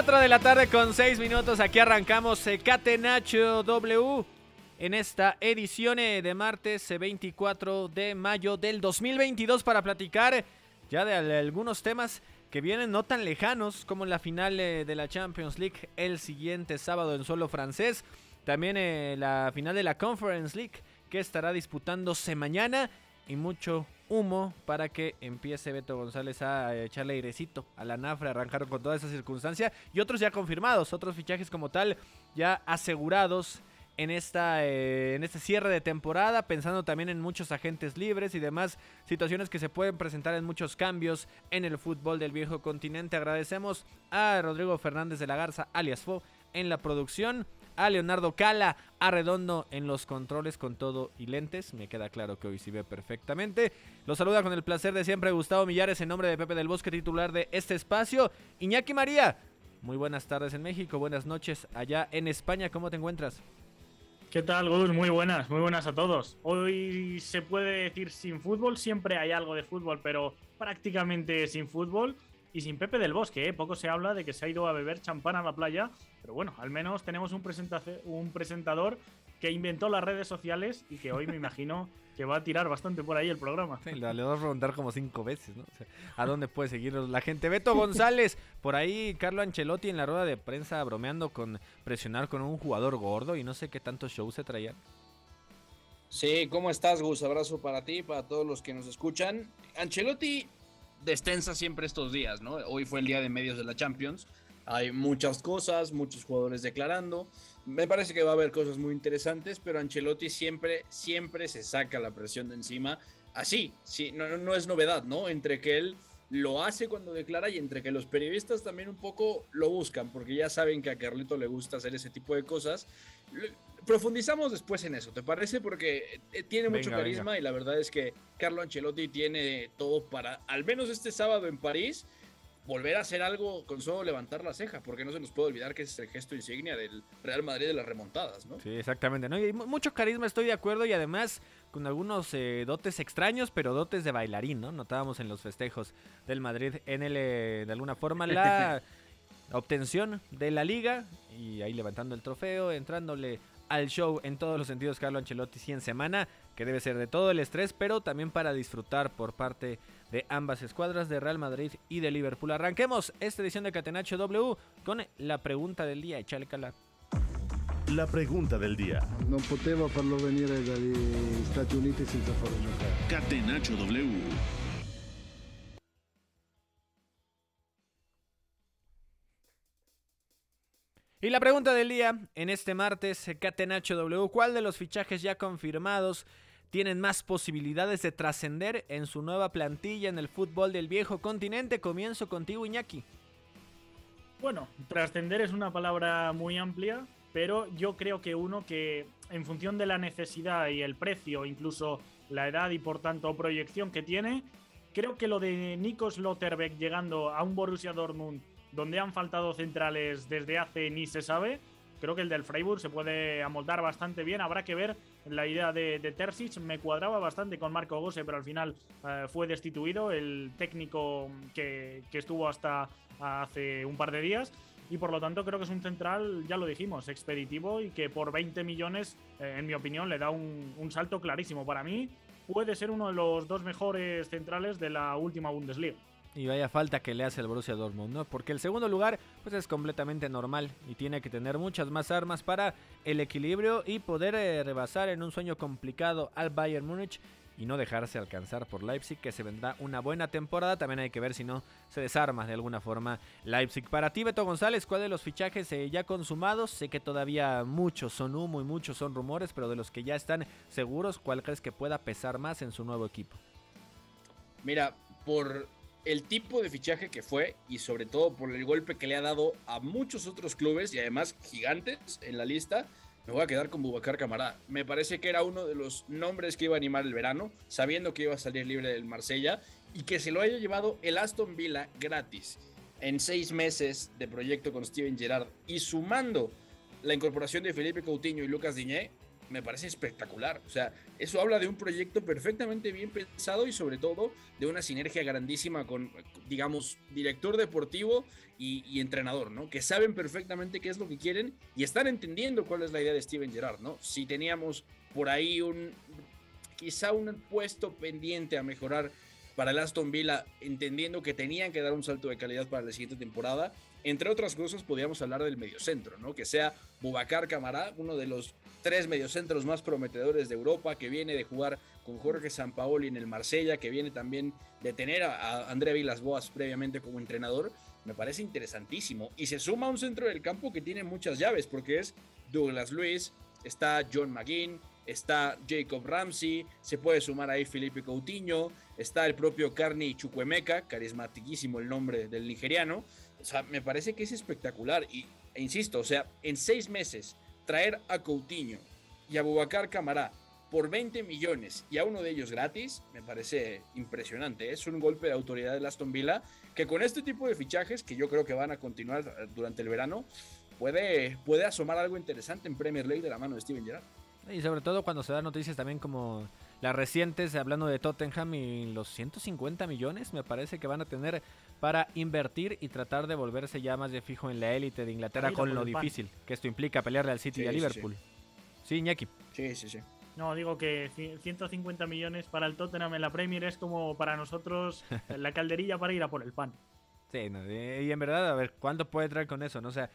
Cuatro de la tarde con seis minutos. Aquí arrancamos eh, Catenacho W en esta edición eh, de martes eh, 24 de mayo del 2022 para platicar ya de al- algunos temas que vienen no tan lejanos como la final eh, de la Champions League el siguiente sábado en suelo francés. También eh, la final de la Conference League que estará disputándose mañana y mucho humo para que empiece Beto González a echarle airecito a la Nafra, arrancar con toda esa circunstancia y otros ya confirmados, otros fichajes como tal ya asegurados en esta eh, en este cierre de temporada, pensando también en muchos agentes libres y demás situaciones que se pueden presentar en muchos cambios en el fútbol del viejo continente. Agradecemos a Rodrigo Fernández de la Garza, alias Fo, en la producción, a Leonardo Cala, a Redondo en los controles con todo y lentes. Me queda claro que hoy sí ve perfectamente. Los saluda con el placer de siempre Gustavo Millares en nombre de Pepe del Bosque, titular de este espacio. Iñaki María, muy buenas tardes en México, buenas noches allá en España. ¿Cómo te encuentras? ¿Qué tal, Gus? Muy buenas, muy buenas a todos. Hoy se puede decir sin fútbol, siempre hay algo de fútbol, pero prácticamente sin fútbol y sin Pepe del Bosque. ¿eh? Poco se habla de que se ha ido a beber champán a la playa, pero bueno, al menos tenemos un, presentace- un presentador que inventó las redes sociales y que hoy me imagino que va a tirar bastante por ahí el programa. Sí, le le vas a preguntar como cinco veces, ¿no? O sea, ¿A dónde puede seguirnos la gente? Beto González, por ahí Carlo Ancelotti en la rueda de prensa bromeando con presionar con un jugador gordo y no sé qué tanto show se traían. Sí, ¿cómo estás, Gus? Abrazo para ti, para todos los que nos escuchan. Ancelotti destensa siempre estos días, ¿no? Hoy fue el día de medios de la Champions. Hay muchas cosas, muchos jugadores declarando. Me parece que va a haber cosas muy interesantes, pero Ancelotti siempre, siempre se saca la presión de encima. Así, sí, no- no es novedad, ¿no? Entre que él lo hace cuando declara y entre que los periodistas también un poco lo buscan, porque ya saben que a Carlito le gusta hacer ese tipo de cosas. Profundizamos después en eso, ¿te parece? Porque eh, tiene mucho Venga, carisma y la verdad es que Carlo Ancelotti tiene todo para, al menos este sábado en París, volver a hacer algo con solo levantar la ceja, porque no se nos puede olvidar que ese es el gesto insignia del Real Madrid de las remontadas, ¿no? Sí, exactamente, ¿no? Y mu- mucho carisma, estoy de acuerdo, y además con algunos eh, dotes extraños, pero dotes de bailarín, ¿no? Notábamos en los festejos del Madrid en el, eh, de alguna forma, la obtención de la liga, y ahí levantando el trofeo, entrándole al show en todos los sentidos Carlo Ancelotti sí en semana, que debe ser de todo el estrés, pero también para disfrutar por parte de ambas escuadras de Real Madrid y de Liverpool. Arranquemos esta edición de Catenacho W con la pregunta del día, échale cala. La pregunta del día. Non potevo farlo venire dagli Stati Uniti senza farlo giocare. Catenacho W. Y la pregunta del día en este martes, Catenacho W, ¿cuál de los fichajes ya confirmados tienen más posibilidades de trascender en su nueva plantilla en el fútbol del viejo continente? Comienzo contigo, Iñaki. Bueno, trascender es una palabra muy amplia, pero yo creo que uno que en función de la necesidad y el precio, incluso la edad y por tanto proyección que tiene, creo que lo de Nikos Lotterbeck llegando a un Borussia Dortmund donde han faltado centrales desde hace ni se sabe, creo que el del Freiburg se puede amoldar bastante bien. Habrá que ver la idea de, de. Me cuadraba bastante con Marco Gose, pero al final eh, fue destituido el técnico que, que estuvo hasta hace un par de días y por lo tanto creo que es un central, ya lo dijimos, expeditivo y que por 20 millones, eh, en mi opinión, le da un, salto clarísimo. Para mí puede ser uno de los dos mejores centrales de la última Bundesliga. Y vaya falta que le hace el Borussia Dortmund, ¿no? Porque el segundo lugar pues es completamente normal y tiene que tener muchas más armas para el equilibrio y poder eh, rebasar en un sueño complicado al Bayern Múnich y no dejarse alcanzar por Leipzig, que se vendrá una buena temporada. También hay que ver si no se desarma de alguna forma Leipzig. Para ti, Beto González, ¿cuál de los fichajes eh, ya consumados? Sé que todavía muchos son humo y muchos son rumores, pero de los que ya están seguros, ¿cuál crees que pueda pesar más en su nuevo equipo? Mira, por el tipo de fichaje que fue y sobre todo por el golpe que le ha dado a muchos otros clubes y además gigantes en la lista, me voy a quedar con Bubacar Camará. Me parece que era uno de los nombres que iba a animar el verano, sabiendo que iba a salir libre del Marsella y que se lo haya llevado el Aston Villa gratis en seis meses de proyecto con Steven Gerrard y sumando la incorporación de Felipe Coutinho y Lucas Diñé, me parece espectacular. O sea, eso habla de un proyecto perfectamente bien pensado y sobre todo de una sinergia grandísima con, digamos, director deportivo y, entrenador, ¿no? Que saben perfectamente qué es lo que quieren y están entendiendo cuál es la idea de Steven Gerrard, ¿no? Si teníamos por ahí un, quizá un puesto pendiente a mejorar para el Aston Villa, entendiendo que tenían que dar un salto de calidad para la siguiente temporada. Entre otras cosas, podríamos hablar del mediocentro, ¿no? Que sea Bubacar Camará, uno de los tres mediocentros más prometedores de Europa, que viene de jugar con Jorge Sampaoli en el Marsella, que viene también de tener a, a Andrea Vilas Boas previamente como entrenador. Me parece interesantísimo. Y se suma a un centro del campo que tiene muchas llaves, porque es Douglas Luis, está John McGinn, está Jacob Ramsey, se puede sumar ahí Felipe Coutinho, está el propio Carney Chukwemeka, carismatiquísimo el nombre del nigeriano. O sea, me parece que es espectacular. Y, e insisto, o sea, en seis meses, traer a Coutinho y a Bubacar Camará por 20 millones y a uno de ellos gratis, me parece impresionante. Es un golpe de autoridad de Aston Villa que con este tipo de fichajes, que yo creo que van a continuar durante el verano, puede, puede asomar algo interesante en Premier League de la mano de Steven Gerrard. Y sobre todo cuando se dan noticias también como las recientes, hablando de Tottenham y los 150 millones, me parece que van a tener para invertir y tratar de volverse ya más de fijo en la élite de Inglaterra con lo difícil pan. que esto implica pelearle al City sí, y a Liverpool. Sí, sí Iñaki. Sí, sí, sí. No, digo que 150 millones para el Tottenham en la Premier es como para nosotros la calderilla para ir a por el pan. Sí, no, y en verdad, a ver, ¿cuánto puede traer con eso? ¿no? O sea,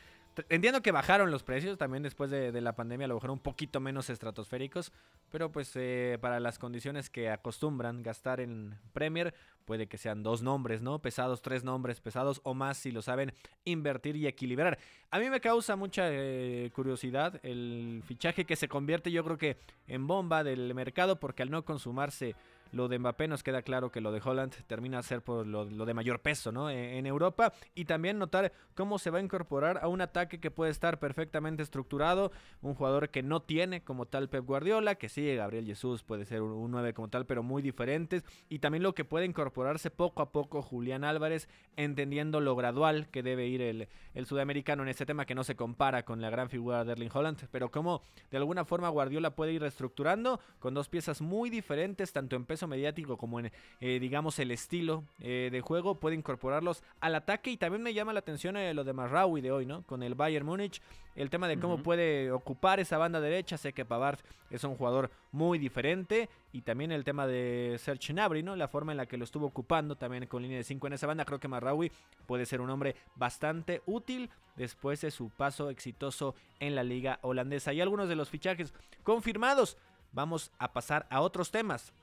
Entiendo que bajaron los precios también después de, la pandemia, a lo mejor un poquito menos estratosféricos, pero pues eh, para las condiciones que acostumbran gastar en Premier, puede que sean dos nombres, ¿no? Pesados, tres nombres pesados o más si lo saben invertir y equilibrar. A mí me causa mucha eh, curiosidad el fichaje que se convierte yo creo que en bomba del mercado porque al no consumarse lo de Mbappé nos queda claro que lo de Holland termina a ser por lo, de mayor peso ¿no? en, en, Europa y también notar cómo se va a incorporar a un ataque que puede estar perfectamente estructurado, un jugador que no tiene como tal Pep Guardiola, que sí, Gabriel Jesús puede ser un, un 9 como tal, pero muy diferentes y también lo que puede incorporarse poco a poco Julián Álvarez, entendiendo lo gradual que debe ir el, el sudamericano en este tema que no se compara con la gran figura de Erling Holland, pero cómo de alguna forma Guardiola puede ir reestructurando con dos piezas muy diferentes, tanto en peso mediático como en, eh, digamos, el estilo eh, de juego, puede incorporarlos al ataque y también me llama la atención eh, lo de Marraui de hoy, ¿no? Con el Bayern Múnich, el tema de cómo uh -huh. puede ocupar esa banda derecha, sé que Pavard es un jugador muy diferente y también el tema de Serge Gnabry, ¿no? La forma en la que lo estuvo ocupando también con línea de 5 en esa banda, creo que Marraui puede ser un hombre bastante útil después de su paso exitoso en la liga holandesa. Y algunos de los fichajes confirmados. Vamos a pasar a otros temas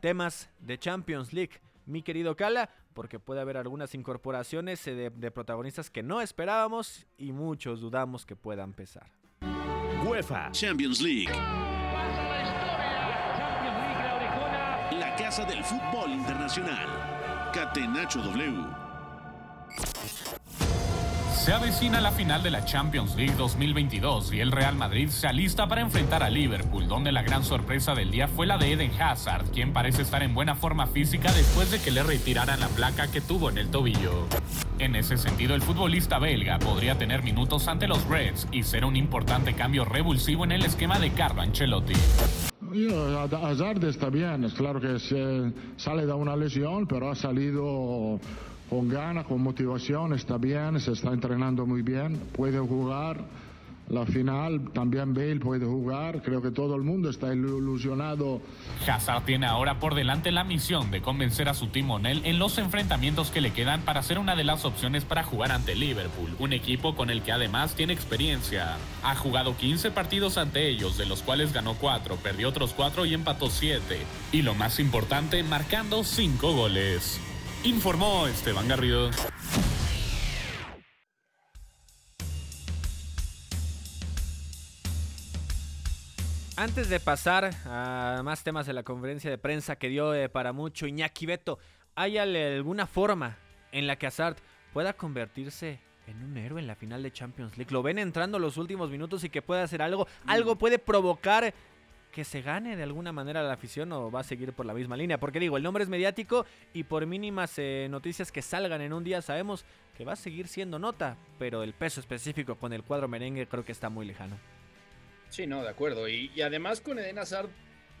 temas de Champions League, mi querido Cala, porque puede haber algunas incorporaciones de, de, protagonistas que no esperábamos y muchos dudamos que puedan pesar. UEFA Champions League. La casa del fútbol internacional. Catenacho W. Se avecina la final de la Champions League 2022 y el Real Madrid se alista para enfrentar a Liverpool, donde la gran sorpresa del día fue la de Eden Hazard, quien parece estar en buena forma física después de que le retiraran la placa que tuvo en el tobillo. En ese sentido, el futbolista belga podría tener minutos ante los Reds y ser un importante cambio revulsivo en el esquema de Carlo Ancelotti. Hazard está bien, es claro que sale de una lesión, pero ha salido con ganas, con motivación, está bien, se está entrenando muy bien, puede jugar la final, también Bale puede jugar, creo que todo el mundo está ilusionado. Hazard tiene ahora por delante la misión de convencer a su timonel en los enfrentamientos que le quedan para ser una de las opciones para jugar ante Liverpool, un equipo con el que además tiene experiencia. Ha jugado 15 partidos ante ellos, de los cuales ganó 4, perdió otros 4 y empató 7. Y lo más importante, marcando 5 goles. Informó Esteban Garrido. Antes de pasar a más temas de la conferencia de prensa que dio eh, para mucho Iñaki Beto, ¿hay alguna forma en la que Hazard pueda convertirse en un héroe en la final de Champions League? ¿Lo ven entrando los últimos minutos y que puede hacer algo? ¿Algo puede provocar que se gane de alguna manera la afición o va a seguir por la misma línea? Porque digo, el nombre es mediático y por mínimas eh, noticias que salgan en un día sabemos que va a seguir siendo nota, pero el peso específico con el cuadro merengue creo que está muy lejano. Sí, no, de acuerdo. Y, además con Eden Hazard,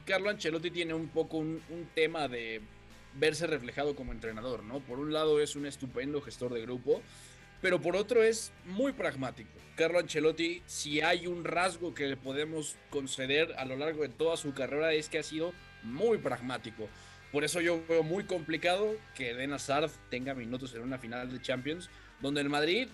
Carlo Ancelotti tiene un poco un, tema de verse reflejado como entrenador, ¿no? Por un lado es un estupendo gestor de grupo, pero por otro es muy pragmático. Carlo Ancelotti, si hay un rasgo que le podemos conceder a lo largo de toda su carrera es que ha sido muy pragmático. Por eso yo veo muy complicado que Eden Hazard tenga minutos en una final de Champions, donde el Madrid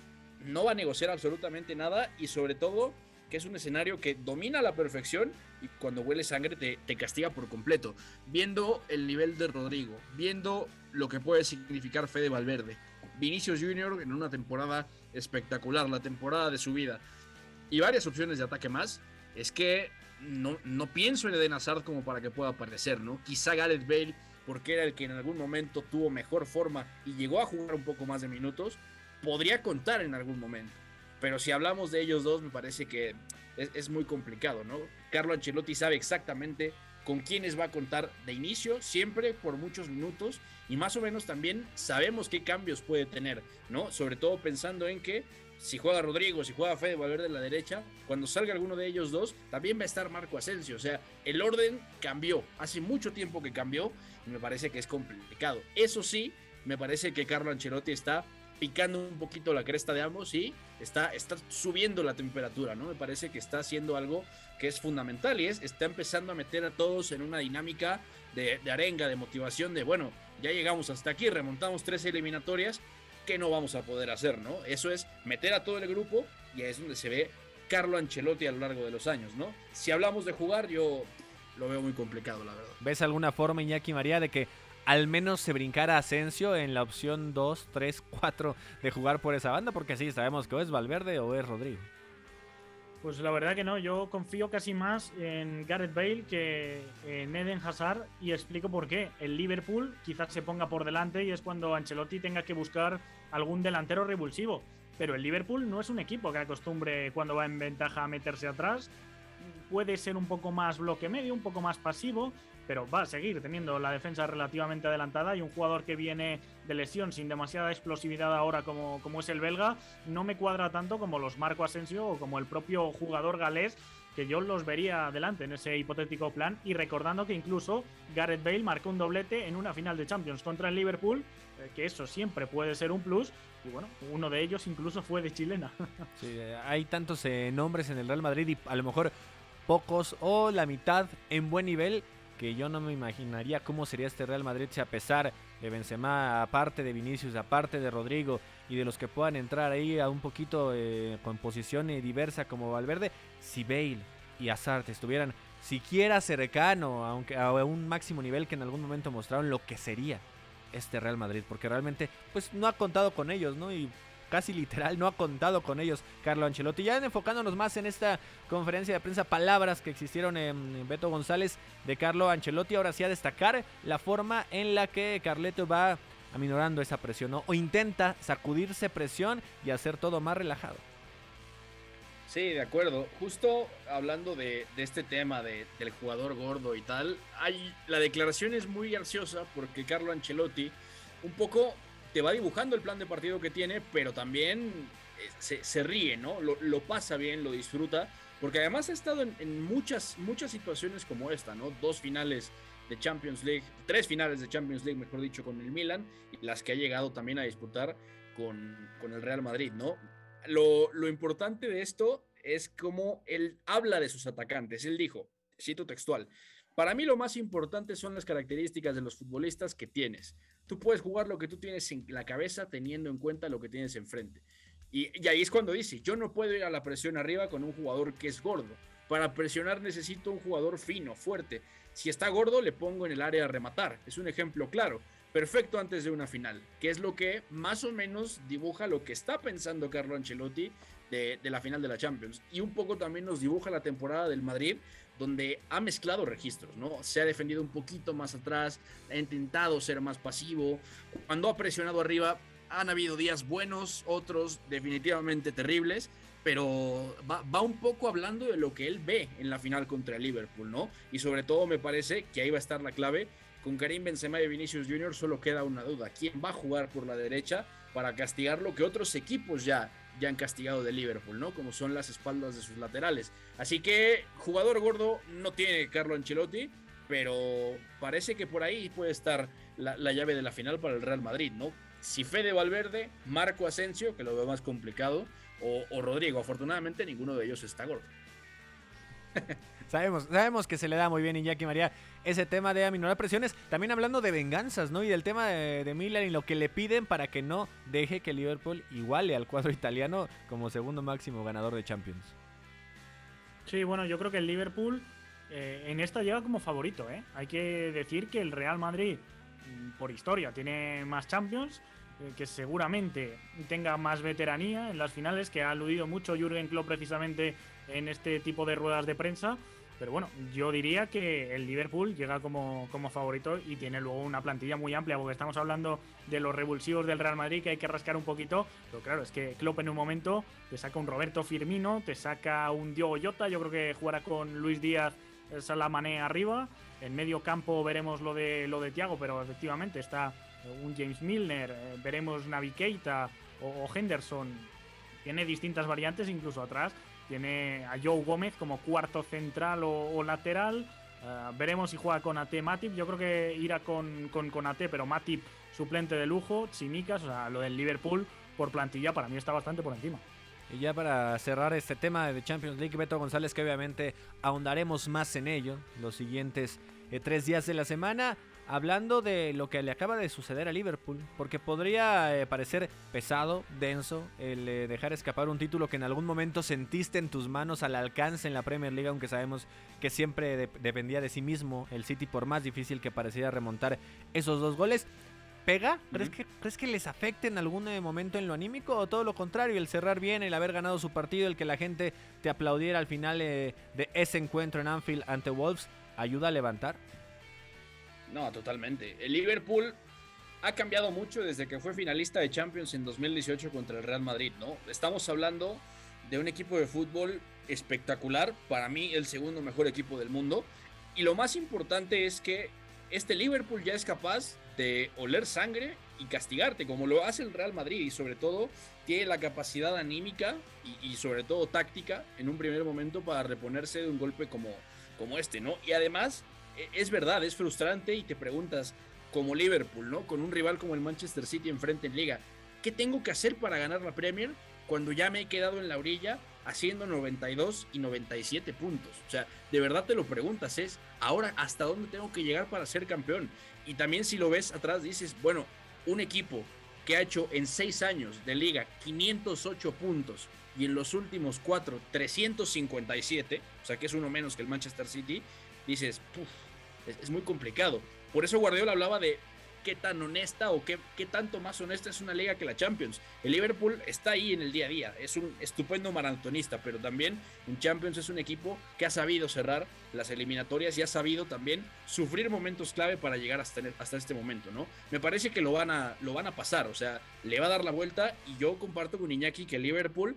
no va a negociar absolutamente nada y sobre todo que es un escenario que domina a la perfección y cuando huele sangre te, te, castiga por completo. Viendo el nivel de Rodrigo, viendo lo que puede significar Fede Valverde, Vinicius Junior en una temporada espectacular, la temporada de su vida, y varias opciones de ataque más, es que no, no pienso en Eden Hazard como para que pueda aparecer, ¿no? Quizá Gareth Bale, porque era el que en algún momento tuvo mejor forma y llegó a jugar un poco más de minutos, podría contar en algún momento pero si hablamos de ellos dos, me parece que es, muy complicado, ¿no? Carlo Ancelotti sabe exactamente con quiénes va a contar de inicio, siempre por muchos minutos, y más o menos también sabemos qué cambios puede tener, ¿no? Sobre todo pensando en que si juega Rodrigo, si juega Fede Valverde en la derecha, cuando salga alguno de ellos dos, también va a estar Marco Asensio. O sea, el orden cambió. Hace mucho tiempo que cambió y me parece que es complicado. Eso sí, me parece que Carlo Ancelotti está picando un poquito la cresta de ambos y está, está subiendo la temperatura, ¿no? Me parece que está haciendo algo que es fundamental y es, está empezando a meter a todos en una dinámica de, arenga, de motivación, de, bueno, ya llegamos hasta aquí, remontamos tres eliminatorias, que no vamos a poder hacer, ¿no? Eso es meter a todo el grupo y es donde se ve Carlo Ancelotti a lo largo de los años, ¿no? Si hablamos de jugar, yo lo veo muy complicado, la verdad. ¿Ves alguna forma, Iñaki María, de que al menos se brincara Asensio en la opción 2, 3, 4 de jugar por esa banda, porque sí, sabemos que o es Valverde o es Rodrigo. Pues la verdad que no, yo confío casi más en Gareth Bale que en Eden Hazard y explico por qué. El Liverpool quizás se ponga por delante y es cuando Ancelotti tenga que buscar algún delantero revulsivo. Pero el Liverpool no es un equipo que acostumbre cuando va en ventaja a meterse atrás. Puede ser un poco más bloque medio, un poco más pasivo, pero va a seguir teniendo la defensa relativamente adelantada. Y un jugador que viene de lesión sin demasiada explosividad ahora como, como es el belga, no me cuadra tanto como los Marco Asensio o como el propio jugador galés que yo los vería adelante en ese hipotético plan. Y recordando que incluso Gareth Bale marcó un doblete en una final de Champions contra el Liverpool, eh, que eso siempre puede ser un plus. Y bueno, uno de ellos incluso fue de chilena. Sí, hay tantos eh, nombres en el Real Madrid y a lo mejor pocos o la mitad en buen nivel que yo no me imaginaría cómo sería este Real Madrid si a pesar de Benzema, aparte de Vinicius, aparte de Rodrigo y de los que puedan entrar ahí a un poquito eh, con posición diversa como Valverde, si Bale y Hazard estuvieran siquiera cercano aunque a un máximo nivel que en algún momento mostraron lo que sería este Real Madrid, porque realmente pues no ha contado con ellos, ¿no? Y casi literal, no ha contado con ellos Carlo Ancelotti. Ya enfocándonos más en esta conferencia de prensa, palabras que existieron en Beto González de Carlo Ancelotti, ahora sí a destacar la forma en la que Carleto va aminorando esa presión, o intenta sacudirse presión y hacer todo más relajado. Sí, de acuerdo. Justo hablando de, este tema del jugador gordo y tal, hay, la declaración es muy graciosa porque Carlo Ancelotti un poco te va dibujando el plan de partido que tiene, pero también eh, se, ríe, ¿no? Lo, pasa bien, lo disfruta, porque además ha estado en, muchas, muchas situaciones como esta, ¿no? Dos finales de Champions League, tres finales de Champions League, mejor dicho, con el Milan, y las que ha llegado también a disputar con, con el Real Madrid, ¿no? Lo, lo importante de esto es cómo él habla de sus atacantes. Él dijo, cito textual, para mí lo más importante son las características de los futbolistas que tienes. Tú puedes jugar lo que tú tienes en la cabeza teniendo en cuenta lo que tienes enfrente. Y, ahí es cuando dice, yo no puedo ir a la presión arriba con un jugador que es gordo. Para presionar necesito un jugador fino, fuerte. Si está gordo, le pongo en el área a rematar. Es un ejemplo claro. Perfecto antes de una final, que es lo que más o menos dibuja lo que está pensando Carlo Ancelotti de, la final de la Champions. Y un poco también nos dibuja la temporada del Madrid, donde ha mezclado registros, ¿no? Se ha defendido un poquito más atrás, ha intentado ser más pasivo. Cuando ha presionado arriba, han habido días buenos, otros definitivamente terribles, pero va, un poco hablando de lo que él ve en la final contra Liverpool, ¿no? Y sobre todo me parece que ahí va a estar la clave. Con Karim Benzema y Vinicius Jr. solo queda una duda. ¿Quién va a jugar por la derecha para castigar lo que otros equipos ya, ya han castigado de Liverpool, ¿no? Como son las espaldas de sus laterales. Así que jugador gordo no tiene Carlo Ancelotti, pero parece que por ahí puede estar la, la llave de la final para el Real Madrid, ¿no? si Fede Valverde, Marco Asensio, que lo veo más complicado, o, Rodrigo. Afortunadamente ninguno de ellos está gordo. sabemos, sabemos que se le da muy bien a Iñaki María ese tema de aminorar presiones. También hablando de venganzas, ¿no? Y del tema de, de Miller y lo que le piden para que no deje que Liverpool iguale al cuadro italiano como segundo máximo ganador de Champions. Sí, bueno, yo creo que el Liverpool eh, en esta llega como favorito, ¿eh? Hay que decir que el Real Madrid, mm, por historia, tiene más Champions eh, que seguramente tenga más veteranía en las finales, que ha aludido mucho Jürgen Klopp precisamente en este tipo de ruedas de prensa. Pero bueno, yo diría que el Liverpool llega como, como favorito y tiene luego una plantilla muy amplia, porque estamos hablando de los revulsivos del Real Madrid que hay que rascar un poquito. Pero claro, es que Klopp en un momento te saca un Roberto Firmino, te saca un Diogo Jota, yo creo que jugará con Luis Díaz, Salamané arriba. En medio campo veremos lo de, lo de Thiago, pero efectivamente está un James Milner, eh, veremos Navi Keita o, Henderson. Tiene distintas variantes, incluso atrás. Tiene a Joe Gómez como cuarto central o, lateral. Eh, veremos si juega con AT Matip. Yo creo que irá con, con, con AT, pero Matip suplente de lujo. Chimicas, o sea, lo del Liverpool por plantilla para mí está bastante por encima. Y ya para cerrar este tema de Champions League, Beto González, que obviamente ahondaremos más en ello los siguientes eh, tres días de la semana hablando de lo que le acaba de suceder a Liverpool, porque podría eh, parecer pesado, denso, el eh, dejar escapar un título que en algún momento sentiste en tus manos al alcance en la Premier League, aunque sabemos que siempre dependía de sí mismo el City, por más difícil que pareciera remontar esos dos goles. ¿Pega? ¿Crees, que, ¿Crees que les afecte en algún eh, momento en lo anímico o todo lo contrario? El cerrar bien, el haber ganado su partido, el que la gente te aplaudiera al final de ese encuentro en Anfield ante Wolves, ayuda a levantar? No, totalmente. El Liverpool ha cambiado mucho desde que fue finalista de Champions en 2018 contra el Real Madrid, ¿no? Estamos hablando de un equipo de fútbol espectacular, para mí el segundo mejor equipo del mundo. Y lo más importante es que este Liverpool ya es capaz de oler sangre y castigarte, como lo hace el Real Madrid, y sobre todo tiene la capacidad anímica y, sobre todo táctica en un primer momento para reponerse de un golpe como, como este, ¿no? Y además es verdad, es frustrante y te preguntas, como Liverpool, ¿no? Con un rival como el Manchester City enfrente en liga, ¿qué tengo que hacer para ganar la Premier cuando ya me he quedado en la orilla haciendo 92 y 97 puntos? O sea, de verdad te lo preguntas, es ahora hasta dónde tengo que llegar para ser campeón. Y también si lo ves atrás dices, bueno, un equipo que ha hecho en 6 años de liga 508 puntos y en los últimos 4 357, o sea que es uno menos que el Manchester City, dices, puff, es, muy complicado. Por eso Guardiola hablaba de qué tan honesta o qué, qué, tanto más honesta es una liga que la Champions. El Liverpool está ahí en el día a día, es un estupendo maratonista, pero también en Champions es un equipo que ha sabido cerrar las eliminatorias y ha sabido también sufrir momentos clave para llegar hasta, hasta este momento, ¿no? Me parece que lo van, a, lo van a pasar, o sea, le va a dar la vuelta y yo comparto con Iñaki que el Liverpool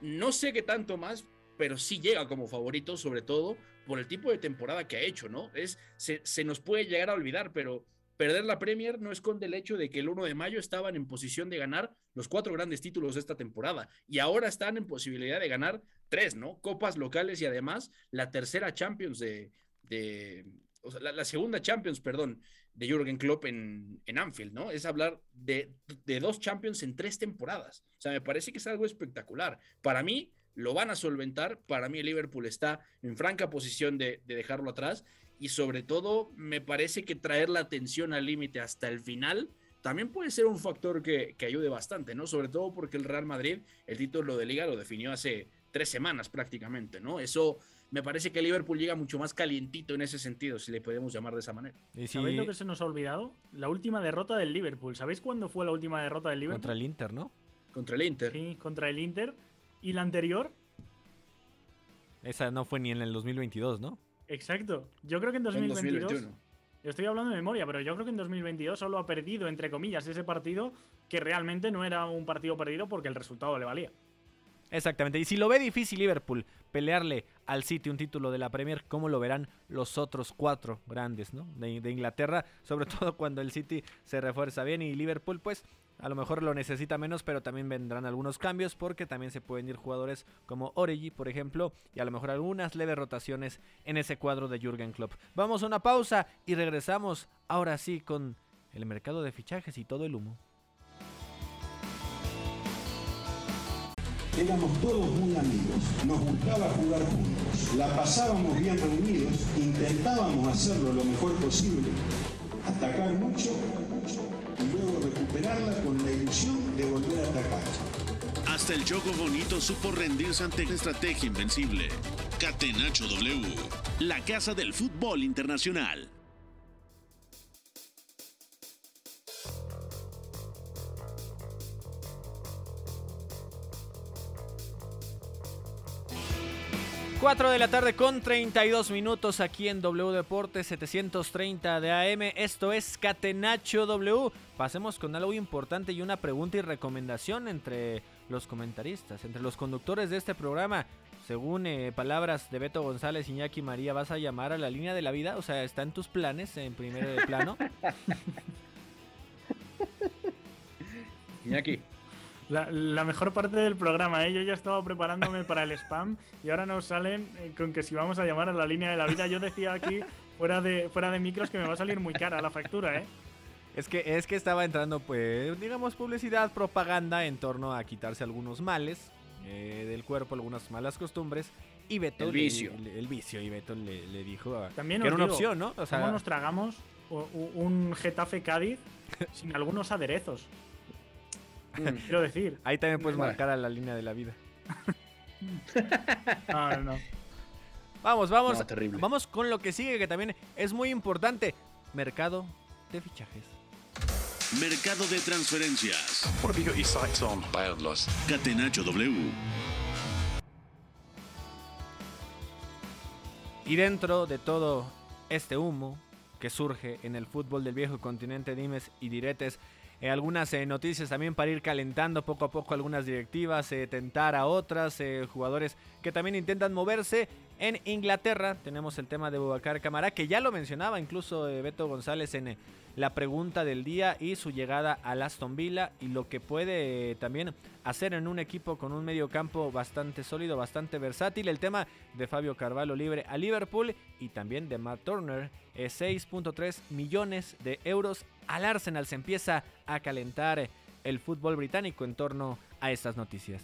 no sé qué tanto más, pero sí llega como favorito, sobre todo por el tipo de temporada que ha hecho, ¿no? Es, se, nos puede llegar a olvidar, pero perder la Premier no esconde el hecho de que el 1 de mayo estaban en posición de ganar los cuatro grandes títulos de esta temporada y ahora están en posibilidad de ganar tres, ¿no? Copas locales y además la tercera Champions de, de sea, la, segunda Champions, perdón, de Jürgen Klopp en, en Anfield, ¿no? Es hablar de, de dos Champions en tres temporadas. O sea, me parece que es algo espectacular. Para mí, lo van a solventar. Para mí, el Liverpool está en franca posición de, de dejarlo atrás y sobre todo me parece que traer la atención al límite hasta el final también puede ser un factor que, ayude bastante, ¿no? Sobre todo porque el Real Madrid el título de liga lo definió hace tres semanas prácticamente, ¿no? Eso me parece que Liverpool llega mucho más calientito en ese sentido, si le podemos llamar de esa manera. ¿Y ¿Sabéis lo que se nos ha olvidado? La última derrota del Liverpool. ¿Sabéis cuándo fue la última derrota del Liverpool? Contra el Inter, ¿no? Contra el Inter. Sí, contra el Inter. ¿Y la anterior? Esa no fue ni en el 2022, ¿no? Exacto. Yo creo que en 2022. Estoy hablando de memoria, pero yo creo que en 2022 solo ha perdido, entre comillas, ese partido que realmente no era un partido perdido porque el resultado le valía. Exactamente. Y si lo ve difícil Liverpool pelearle al City un título de la Premier, ¿cómo lo verán los otros cuatro grandes ¿no? de, de Inglaterra? Sobre todo cuando el City se refuerza bien y Liverpool, pues a lo mejor lo necesita menos, pero también vendrán algunos cambios porque también se pueden ir jugadores como Origi, por ejemplo, y a lo mejor algunas leves rotaciones en ese cuadro de Jürgen Klopp. Vamos a una pausa y regresamos ahora sí con el mercado de fichajes y todo el humo. Éramos todos muy amigos, nos gustaba jugar juntos, la pasábamos bien reunidos, intentábamos hacerlo lo mejor posible, atacar mucho con la ilusión de volver a atacar. Hasta el Choco Bonito supo rendirse ante la estrategia invencible. Catenacho W, la casa del fútbol internacional. 4 de la tarde con 32 minutos aquí en W Deportes 730 de AM. Esto es Catenacho W. Pasemos con algo importante y una pregunta y recomendación entre los comentaristas, entre los conductores de este programa. Según eh, palabras de Beto González, Iñaki María, ¿vas a llamar a la línea de la vida? O sea, ¿está en tus planes en primer plano? Iñaki. La, mejor parte del programa, ¿eh? yo ya estaba preparándome para el spam y ahora nos salen eh, con que si vamos a llamar a la línea de la vida, yo decía aquí fuera de, fuera de micros que me va a salir muy cara la factura, ¿eh? Es que, es que estaba entrando, pues, digamos, publicidad, propaganda en torno a quitarse algunos males eh, del cuerpo, algunas malas costumbres. Y Beto. El vicio. Le, el vicio. Y Beto le, dijo También que era una opción, ¿no? O sea, ¿Cómo nos tragamos un Getafe Cádiz sin algunos aderezos? Mm. Quiero decir. Ahí también puedes marcar a la línea de la vida. no, no, Vamos, vamos. vamos con lo que sigue, que también es muy importante. Mercado de fichajes. Mercado de transferencias. What have you got your sights on? Catenacho W. Y dentro de todo este humo que surge en el fútbol del viejo continente, dimes y diretes, eh, algunas eh, noticias también para ir calentando poco a poco algunas directivas, eh, tentar a otras, jugadores que también intentan moverse. En Inglaterra tenemos el tema de Bubacar Camara, que ya lo mencionaba incluso Beto González en la pregunta del día y su llegada al Aston Villa y lo que puede también hacer en un equipo con un medio campo bastante sólido, bastante versátil. El tema de Fabio Carvalho libre a Liverpool y también de Matt Turner, 6.3 millones de euros al Arsenal. Se empieza a calentar el fútbol británico en torno a estas noticias.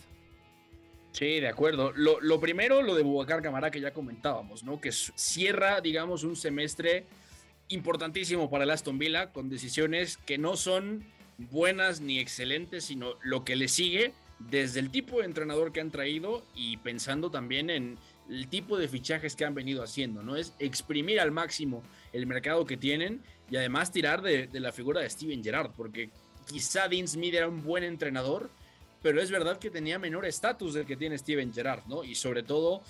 Sí, de acuerdo. Lo, lo primero, lo de Bubacar Camara que ya comentábamos, ¿no? Que cierra, digamos, un semestre importantísimo para el Aston Villa, con decisiones que no son buenas ni excelentes, sino lo que le sigue desde el tipo de entrenador que han traído y pensando también en el tipo de fichajes que han venido haciendo, ¿no? Es exprimir al máximo el mercado que tienen y además tirar de, la figura de Steven Gerrard, porque quizá Dean Smith era un buen entrenador, pero es verdad que tenía menor estatus del que tiene Steven Gerrard, ¿no? Y sobre todo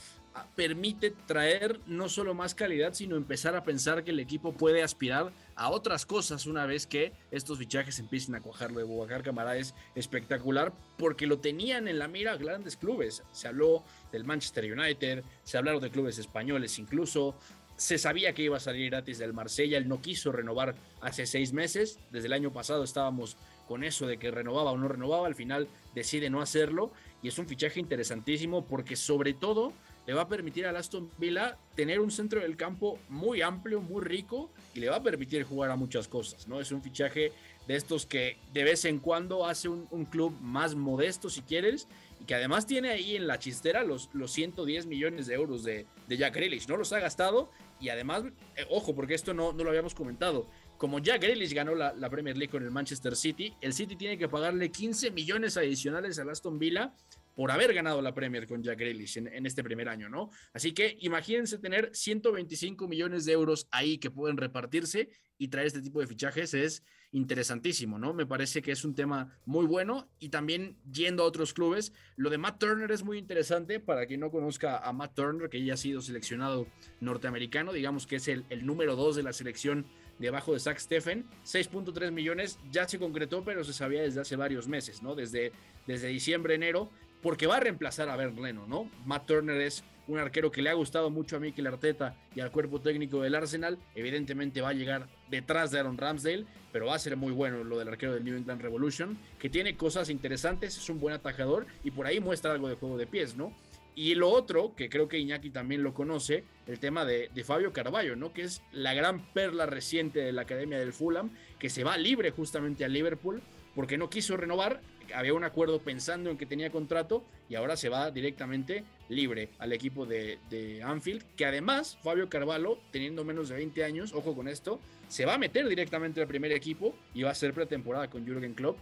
permite traer no solo más calidad, sino empezar a pensar que el equipo puede aspirar a otras cosas una vez que estos fichajes empiecen a cuajar. Lo de Bobacar Camara es espectacular porque lo tenían en la mira grandes clubes. Se habló del Manchester United, se hablaron de clubes españoles incluso. Se sabía que iba a salir gratis del Marsella, él no quiso renovar hace seis meses. Desde el año pasado estábamos con eso de que renovaba o no renovaba, al final decide no hacerlo y es un fichaje interesantísimo porque sobre todo le va a permitir a Aston Villa tener un centro del campo muy amplio, muy rico y le va a permitir jugar a muchas cosas, ¿no? Es un fichaje de estos que de vez en cuando hace un, club más modesto si quieres y que además tiene ahí en la chistera los, los 110 millones de euros de, de Jack Grealish, no los ha gastado y además, eh, ojo, porque esto no, no lo habíamos comentado, como Jack Grealish ganó la, Premier League con el Manchester City, el City tiene que pagarle 15 millones adicionales a Aston Villa por haber ganado la Premier con Jack Grealish en, este primer año, ¿no? Así que imagínense tener 125 millones de euros ahí que pueden repartirse y traer este tipo de fichajes es interesantísimo, ¿no? Me parece que es un tema muy bueno y también yendo a otros clubes, lo de Matt Turner es muy interesante para quien no conozca a Matt Turner, que ya ha sido seleccionado norteamericano, digamos que es el, el número dos de la selección debajo de Zach Steffen. 6.3 millones ya se concretó, pero se sabía desde hace varios meses, ¿no? Desde, desde diciembre, enero porque va a reemplazar a Bernd Leno, ¿no? Matt Turner es un arquero que le ha gustado mucho a Mikel Arteta y al cuerpo técnico del Arsenal. Evidentemente va a llegar detrás de Aaron Ramsdale, pero va a ser muy bueno lo del arquero del New England Revolution, que tiene cosas interesantes, es un buen atajador y por ahí muestra algo de juego de pies, ¿no? Y lo otro, que creo que Iñaki también lo conoce, el tema de, de, Fabio Carballo, ¿no? Que es la gran perla reciente de la Academia del Fulham, que se va libre justamente a Liverpool porque no quiso renovar había un acuerdo pensando en que tenía contrato y ahora se va directamente libre al equipo de, Anfield, que además Fabio Carvalho, teniendo menos de 20 años, ojo con esto, se va a meter directamente al primer equipo y va a ser pretemporada con Jürgen Klopp.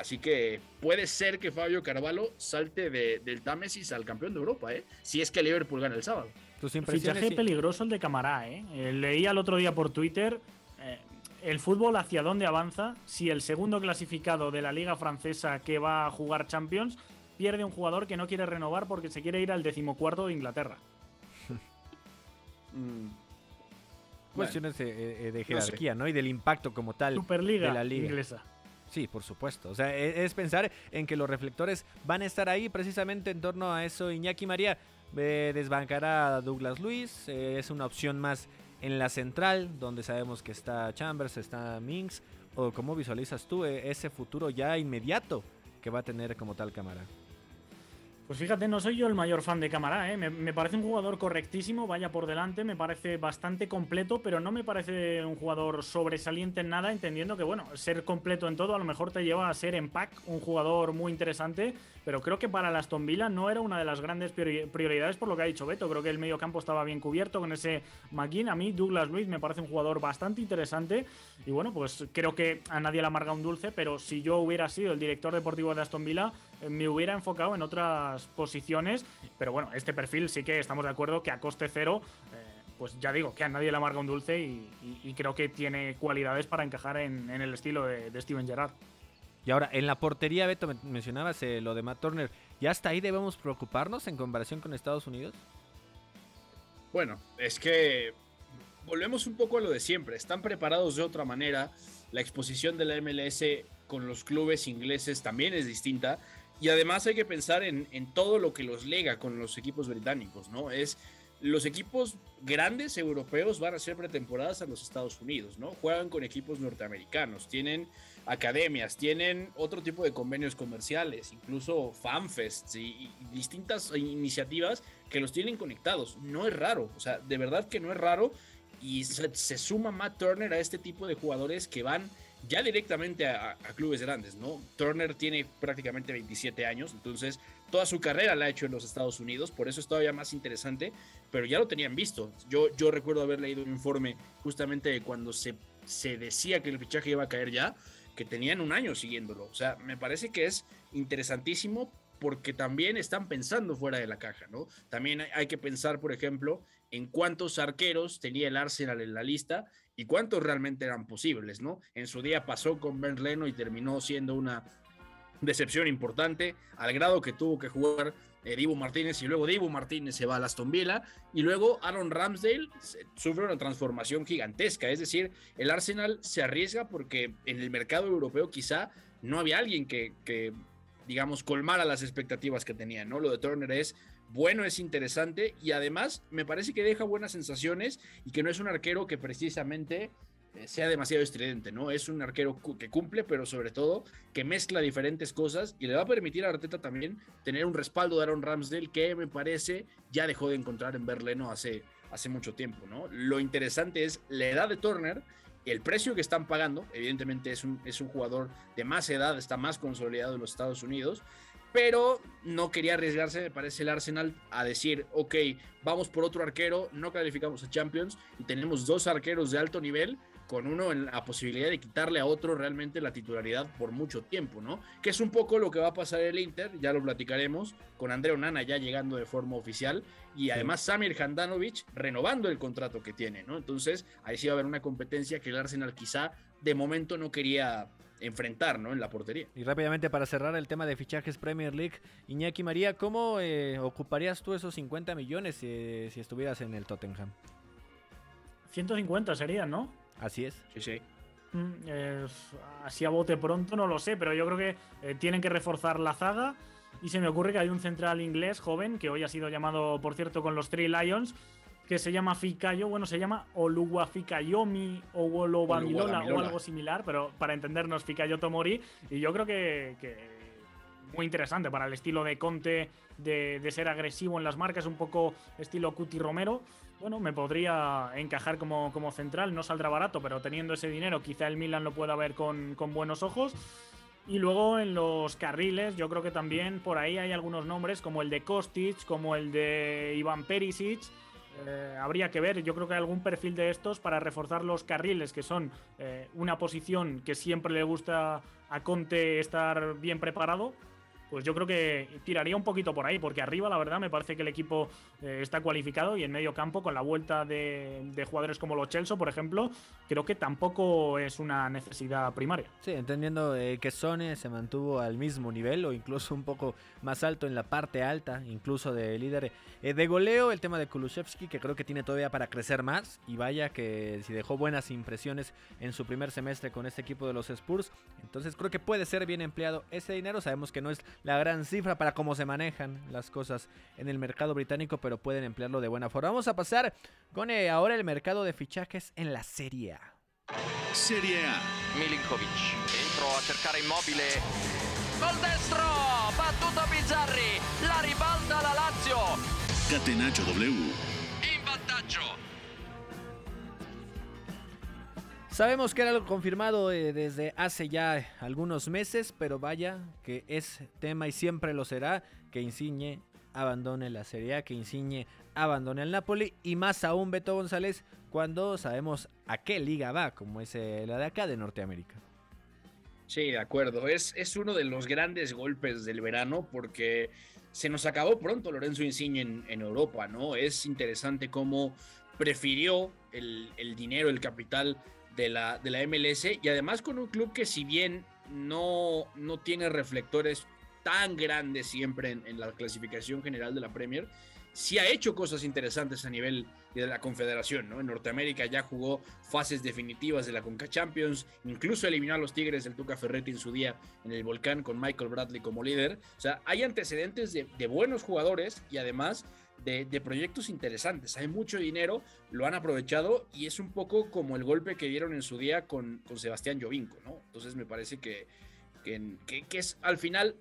Así que puede ser que Fabio Carvalho salte del Támesis al campeón de Europa, ¿eh? si es que Liverpool gana el sábado. Fichaje peligroso el de Camará, ¿eh? ¿eh? Leí el otro día por Twitter el fútbol hacia dónde avanza si el segundo clasificado de la liga francesa que va a jugar Champions pierde un jugador que no quiere renovar porque se quiere ir al decimocuarto de Inglaterra. Mm. Cuestiones de, eh, jerarquía, no, Y del impacto como tal Superliga de la liga inglesa. Sí, por supuesto. O sea, e, es, pensar en que los reflectores van a estar ahí precisamente en torno a eso. Iñaki María eh, desbancará a Douglas Luis. Eh, es una opción más en la central, donde sabemos que está Chambers, está Minx, o cómo visualizas tú eh, ese futuro ya inmediato que va a tener como tal cámara. Pues fíjate, no soy yo el mayor fan de Camará, ¿eh? me, parece un jugador correctísimo, vaya por delante, me parece bastante completo, pero no me parece un jugador sobresaliente en nada, entendiendo que, bueno, ser completo en todo a lo mejor te lleva a ser en pack un jugador muy interesante, pero creo que para la Aston Villa no era una de las grandes prioridades por lo que ha dicho Beto, creo que el medio campo estaba bien cubierto con ese McGinn, a mí Douglas Luiz me parece un jugador bastante interesante, y bueno, pues creo que a nadie le amarga un dulce, pero si yo hubiera sido el director deportivo de Aston Villa, me hubiera enfocado en otras posiciones. Pero bueno, este perfil sí que estamos de acuerdo que a coste cero, eh, pues ya digo, que a nadie le amarga un dulce y, creo que tiene cualidades para encajar en, el estilo de, Steven Gerrard. Y ahora, en la portería, Beto, mencionabas eh, lo de Matt Turner. ¿Ya hasta ahí debemos preocuparnos en comparación con Estados Unidos? Bueno, es que volvemos un poco a lo de siempre. Están preparados de otra manera. La exposición de la MLS con los clubes ingleses también es distinta. Y además hay que pensar en, todo lo que los lega con los equipos británicos, ¿no? Es los equipos grandes europeos van a ser pretemporadas a los Estados Unidos, ¿no? Juegan con equipos norteamericanos, tienen academias, tienen otro tipo de convenios comerciales, incluso fanfests y, distintas iniciativas que los tienen conectados. No es raro, o sea, de verdad que no es raro y se suma Matt Turner a este tipo de jugadores que van ya directamente a, clubes grandes, ¿no? Turner tiene prácticamente 27 años, entonces toda su carrera la ha hecho en los Estados Unidos, por eso es todavía más interesante, pero ya lo tenían visto. Yo, yo recuerdo haber leído un informe justamente de cuando se, se decía que el fichaje iba a caer ya, que tenían un año siguiéndolo. O sea, me parece que es interesantísimo porque también están pensando fuera de la caja, ¿no? También hay que pensar, por ejemplo, en cuántos arqueros tenía el Arsenal en la lista y cuántos realmente eran posibles, ¿no? En su día pasó con Ben Leno y terminó siendo una decepción importante, al grado que tuvo que jugar eh, Dibu Martínez y luego Dibu Martínez se va a Aston Villa y luego Aaron Ramsdale sufre una transformación gigantesca, es decir, el Arsenal se arriesga porque en el mercado europeo quizá no había alguien que, que digamos, colmara las expectativas que tenía, ¿no? Lo de Turner es bueno, es interesante y además me parece que deja buenas sensaciones y que no es un arquero que precisamente eh, sea demasiado estridente, ¿no? Es un arquero que cumple, pero sobre todo que mezcla diferentes cosas y le va a permitir a Arteta también tener un respaldo de Aaron Ramsdale que me parece ya dejó de encontrar en Berleno hace, hace mucho tiempo, ¿no? Lo interesante es la edad de Turner, el precio que están pagando, evidentemente es un, es un jugador de más edad, está más consolidado en los Estados Unidos, pero no quería arriesgarse, me parece el Arsenal, a decir, ok, vamos por otro arquero, no calificamos a Champions y tenemos dos arqueros de alto nivel con uno en la posibilidad de quitarle a otro realmente la titularidad por mucho tiempo, ¿no? Que es un poco lo que va a pasar el Inter, ya lo platicaremos, con Andrea Onana ya llegando de forma oficial y además Samir Handanovic renovando el contrato que tiene, ¿no? Entonces ahí sí va a haber una competencia que el Arsenal quizá de momento no quería enfrentar, ¿no? En la portería. Y rápidamente para cerrar el tema de fichajes Premier League, Iñaki María, ¿cómo eh, ocuparías tú esos 50 millones si, si estuvieras en el Tottenham? 150 serían, ¿no? Así es. Sí, sí. Mm, así a bote pronto no lo sé, pero yo creo que eh, tienen que reforzar la zaga. Y se me ocurre que hay un central inglés joven, que hoy ha sido llamado, por cierto, con los Three Lions, que se llama Fikayo, bueno, se llama Oluwa Fikayomi o Olobamilola o algo similar, pero para entendernos, Fikayo Tomori. Y yo creo que, muy interesante para el estilo de Conte de, de, ser agresivo en las marcas, un poco estilo Cuti Romero bueno, me podría encajar como, como central, no saldrá barato, pero teniendo ese dinero quizá el Milan lo pueda ver con, con buenos ojos. Y luego en los carriles, yo creo que también por ahí hay algunos nombres como el de Kostic, como el de Iván Perisic. Eh, habría que ver, yo creo que hay algún perfil de estos para reforzar los carriles, que son eh, una posición que siempre le gusta a Conte estar bien preparado pues yo creo que tiraría un poquito por ahí, porque arriba la verdad me parece que el equipo eh, está cualificado y en medio campo con la vuelta de, jugadores como los Chelsea, por ejemplo, creo que tampoco es una necesidad primaria. Sí, entendiendo eh, que Sone se mantuvo al mismo nivel o incluso un poco más alto en la parte alta, incluso de líder eh, de goleo, el tema de Kulusevski que creo que tiene todavía para crecer más y vaya que si dejó buenas impresiones en su primer semestre con este equipo de los Spurs, entonces creo que puede ser bien empleado ese dinero, sabemos que no es la gran cifra para cómo se manejan las cosas en el mercado británico, pero pueden emplearlo de buena forma. Vamos a pasar con eh, ahora el mercado de fichajes en la Serie A. Serie A. Milinkovic entró a cercare immobile. Gol destro, battuto Bizzarri, la ribalta la Lazio. Catenaccio W. Sabemos que era algo confirmado eh, desde hace ya algunos meses, pero vaya que es tema y siempre lo será que Insigne abandone la Serie A, que Insigne abandone el Napoli y más aún Beto González cuando sabemos a qué liga va, como es eh, la de acá de Norteamérica. Sí, de acuerdo. Es, es uno de los grandes golpes del verano porque se nos acabó pronto Lorenzo Insigne en, Europa, ¿no? Es interesante cómo prefirió el, el dinero, el capital de la, de la MLS y además con un club que si bien no, no tiene reflectores tan grandes siempre en, la clasificación general de la Premier, sí ha hecho cosas interesantes a nivel de la Confederación, ¿no? En Norteamérica ya jugó fases definitivas de la Conca Champions, incluso eliminó a los Tigres del Tuca Ferretti en su día en el Volcán con Michael Bradley como líder. O sea, hay antecedentes de, de buenos jugadores y además de, proyectos interesantes. Hay mucho dinero, lo han aprovechado y es un poco como el golpe que dieron en su día con, con Sebastián Jovinco, ¿no? Entonces me parece que, que, que, es al final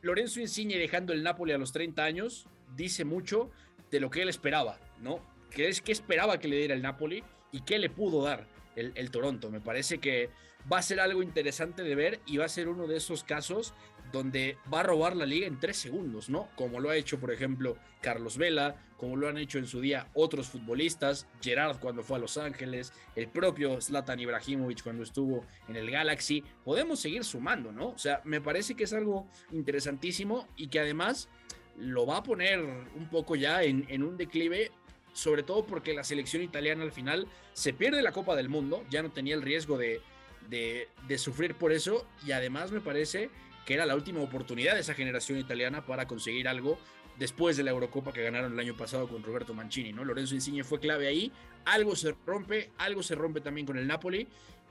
Lorenzo Insigne dejando el Napoli a los 30 años dice mucho de lo que él esperaba, ¿no? Que es que esperaba que le diera el Napoli y qué le pudo dar el, Toronto. Me parece que va a ser algo interesante de ver y va a ser uno de esos casos donde va a robar la liga en tres segundos, ¿no? Como lo ha hecho, por ejemplo, Carlos Vela, como lo han hecho en su día otros futbolistas, Gerard cuando fue a Los Ángeles, el propio Zlatan Ibrahimovic cuando estuvo en el Galaxy. Podemos seguir sumando, ¿no? O sea, me parece que es algo interesantísimo y que además lo va a poner un poco ya en, un declive sobre todo porque la selección italiana al final se pierde la Copa del Mundo, ya no tenía el riesgo de, de, de, sufrir por eso y además me parece que era la última oportunidad de esa generación italiana para conseguir algo después de la Eurocopa que ganaron el año pasado con Roberto Mancini, ¿no? Lorenzo Insigne fue clave ahí, algo se rompe, algo se rompe también con el Napoli